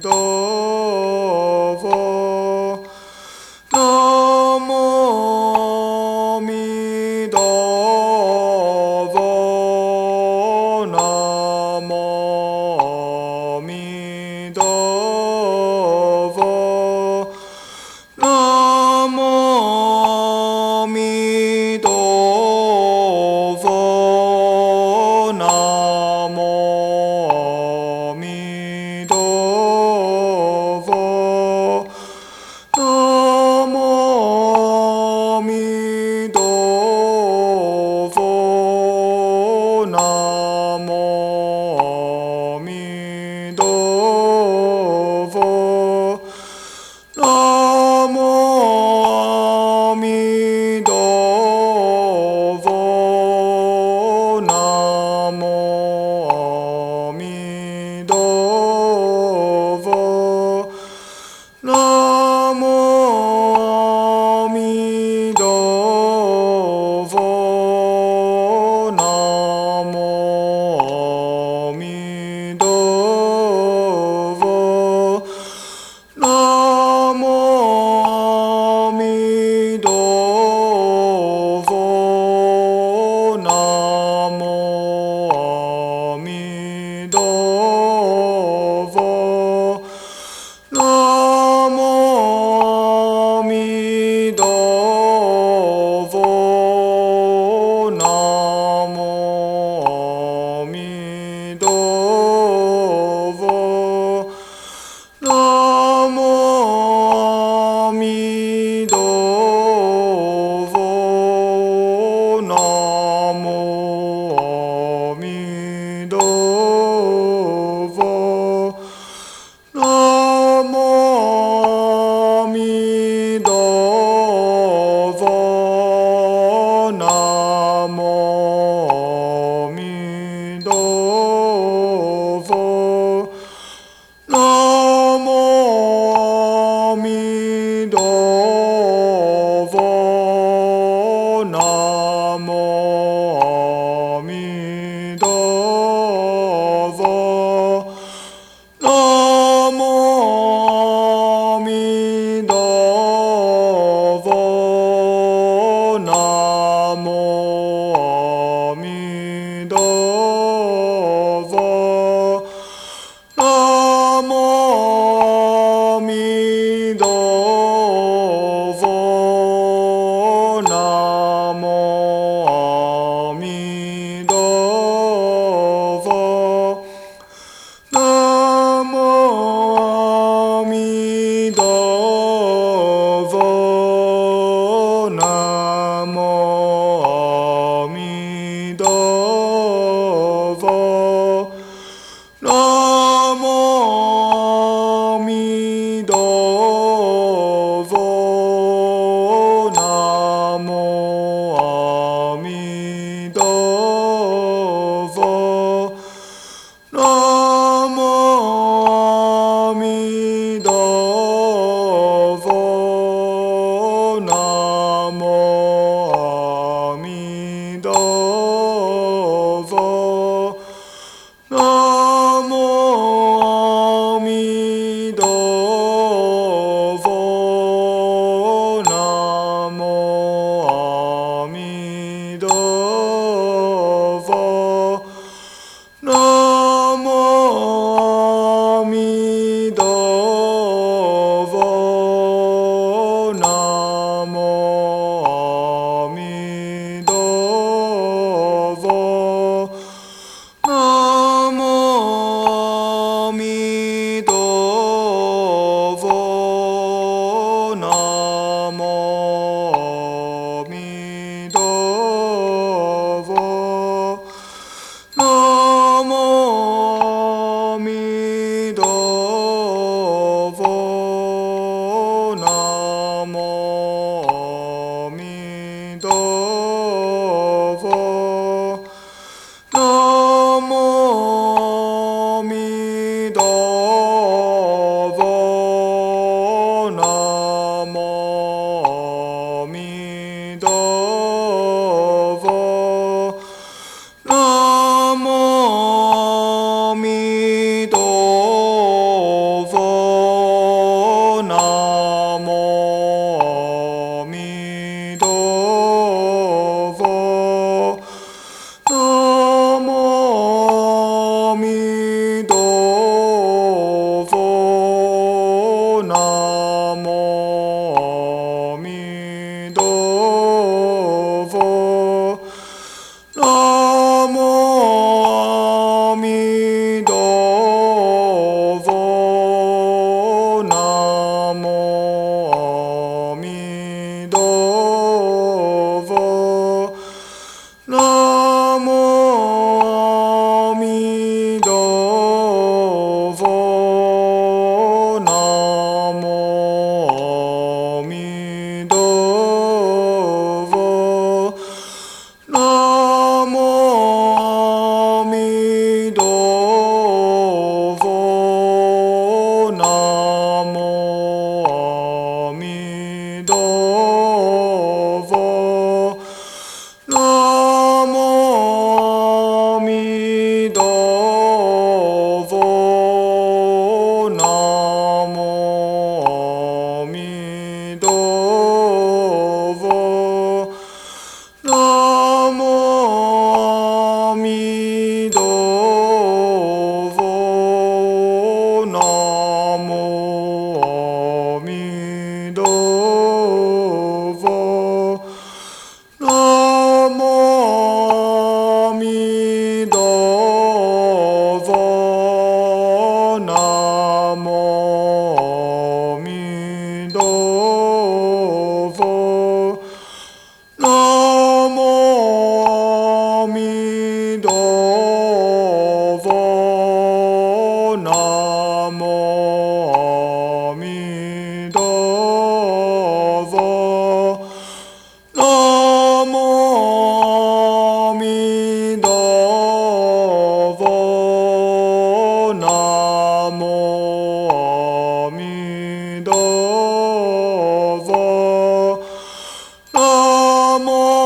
Govinda. ど दो amor.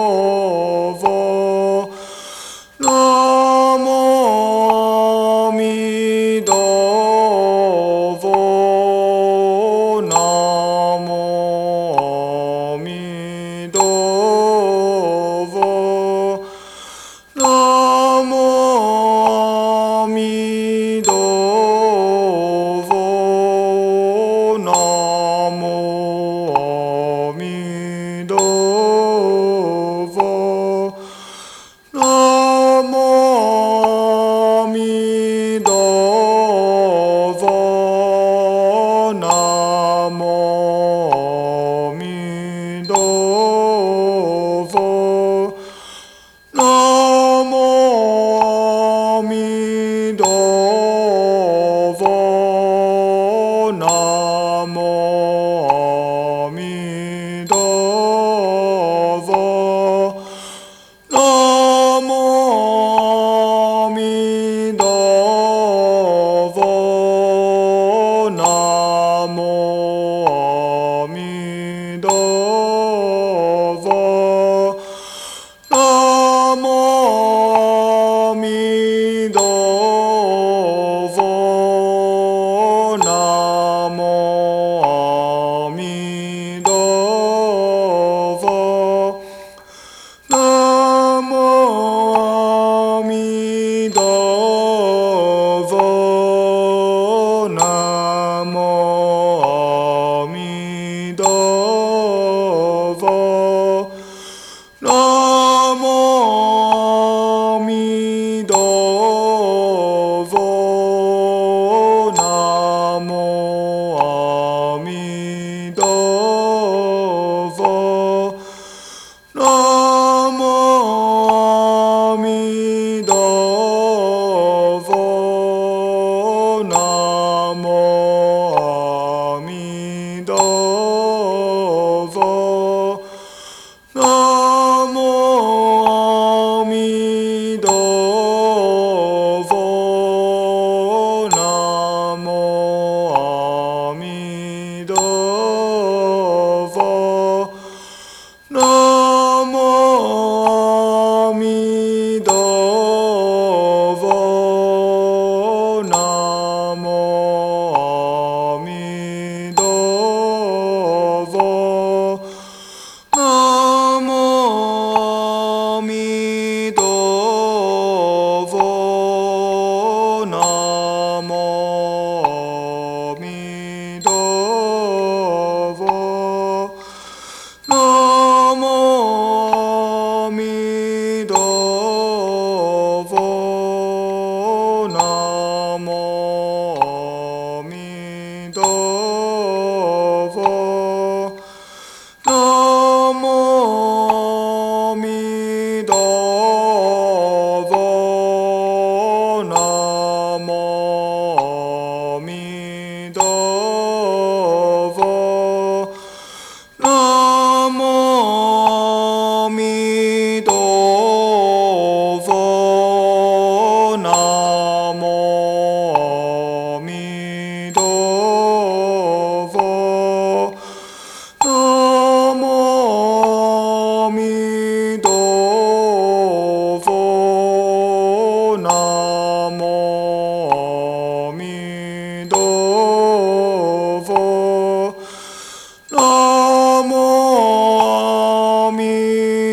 oh みど Oh.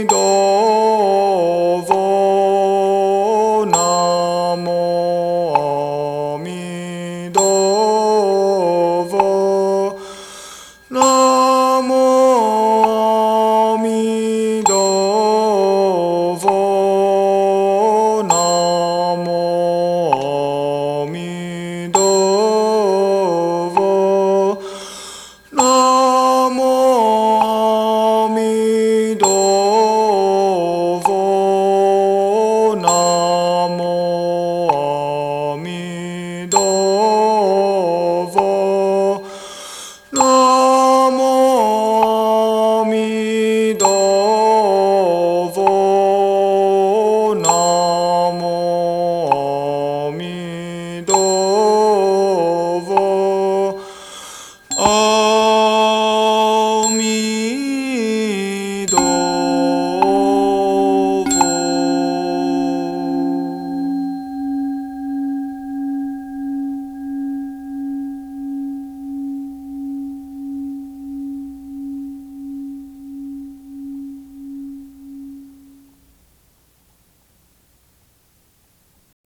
ど